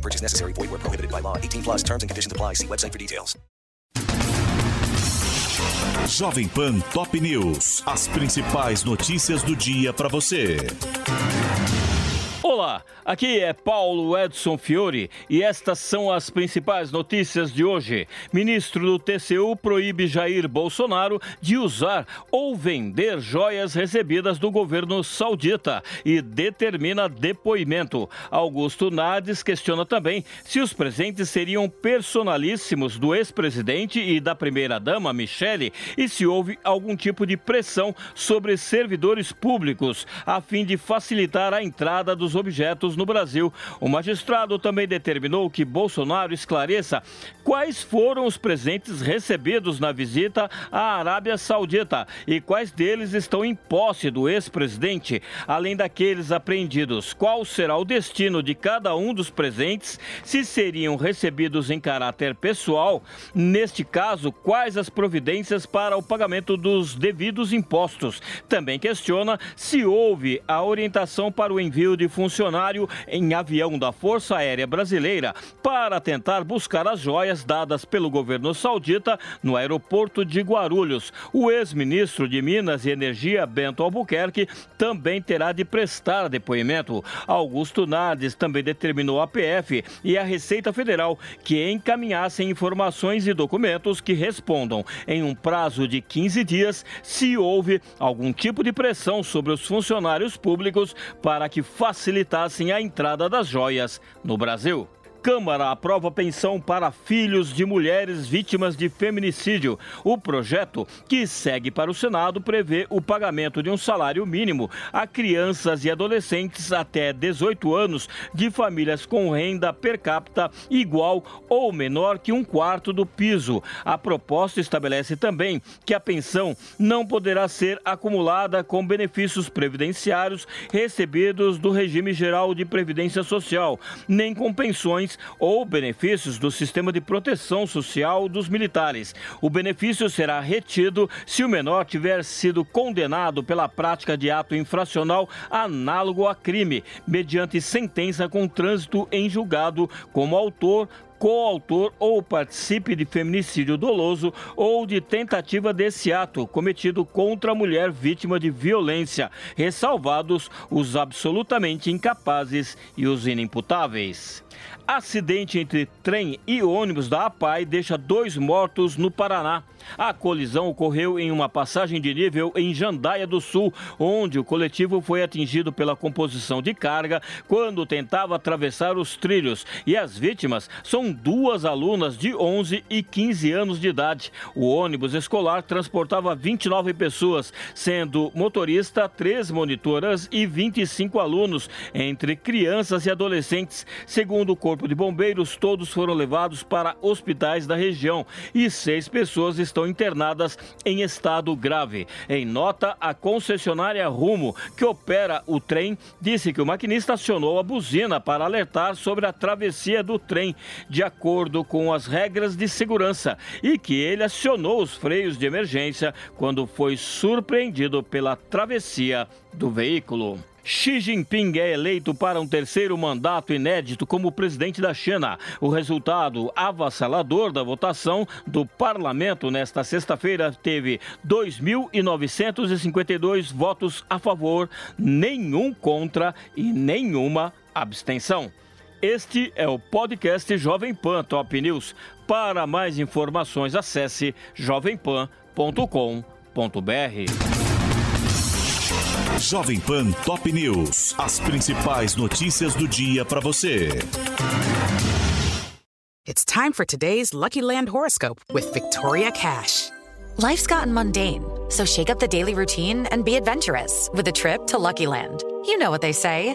Purchase necessary. Void where prohibited by law. 18 plus terms and conditions apply. See website for details. Jovem Pan Top News. As principais notícias do dia para você. Olá, aqui é Paulo Edson Fiore e estas são as principais notícias de hoje. Ministro do TCU proíbe Jair Bolsonaro de usar ou vender joias recebidas do governo saudita e determina depoimento. Augusto Nades questiona também se os presentes seriam personalíssimos do ex-presidente e da primeira-dama Michele e se houve algum tipo de pressão sobre servidores públicos a fim de facilitar a entrada dos objetos no Brasil. O magistrado também determinou que Bolsonaro esclareça quais foram os presentes recebidos na visita à Arábia Saudita e quais deles estão em posse do ex-presidente, além daqueles apreendidos. Qual será o destino de cada um dos presentes, se seriam recebidos em caráter pessoal, neste caso, quais as providências para o pagamento dos devidos impostos. Também questiona se houve a orientação para o envio de funcionários funcionário em avião da Força Aérea Brasileira para tentar buscar as joias dadas pelo governo saudita no aeroporto de Guarulhos. O ex-ministro de Minas e Energia, Bento Albuquerque, também terá de prestar depoimento. Augusto Nardes também determinou a PF e a Receita Federal que encaminhassem informações e documentos que respondam em um prazo de 15 dias se houve algum tipo de pressão sobre os funcionários públicos para que facilitassem facilitassem a entrada das joias no Brasil. Câmara aprova pensão para filhos de mulheres vítimas de feminicídio. O projeto, que segue para o Senado, prevê o pagamento de um salário mínimo a crianças e adolescentes até 18 anos de famílias com renda per capita igual ou menor que um quarto do piso. A proposta estabelece também que a pensão não poderá ser acumulada com benefícios previdenciários recebidos do regime geral de previdência social, nem com pensões ou benefícios do sistema de proteção social dos militares. O benefício será retido se o menor tiver sido condenado pela prática de ato infracional análogo a crime, mediante sentença com trânsito em julgado como autor, coautor ou participe de feminicídio doloso ou de tentativa desse ato cometido contra a mulher vítima de violência, ressalvados os absolutamente incapazes e os inimputáveis. Acidente entre trem e ônibus da APAI deixa dois mortos no Paraná. A colisão ocorreu em uma passagem de nível em Jandaia do Sul, onde o coletivo foi atingido pela composição de carga quando tentava atravessar os trilhos. E as vítimas são duas alunas de 11 e 15 anos de idade. O ônibus escolar transportava 29 pessoas, sendo motorista, três monitoras e 25 alunos, entre crianças e adolescentes. Segundo o Corpo de Bombeiros, todos foram levados para hospitais da região e seis pessoas estão internadas em estado grave. Em nota, a concessionária Rumo, que opera o trem, disse que o maquinista acionou a buzina para alertar sobre a travessia do trem, de acordo com as regras de segurança, e que ele acionou os freios de emergência quando foi surpreendido pela travessia do veículo. Xi Jinping é eleito para um terceiro mandato inédito como presidente da China. O resultado avassalador da votação do parlamento nesta sexta-feira teve 2.952 votos a favor, nenhum contra e nenhuma abstenção. Este é o podcast Jovem Pan Top News. Para mais informações, acesse jovempan.com.br. Jovem Pan Top News. As principais notícias do dia para você. It's time for today's Lucky Land horoscope with Victoria Cash. Life's gotten mundane, so shake up the daily routine and be adventurous with a trip to Lucky Land. You know what they say.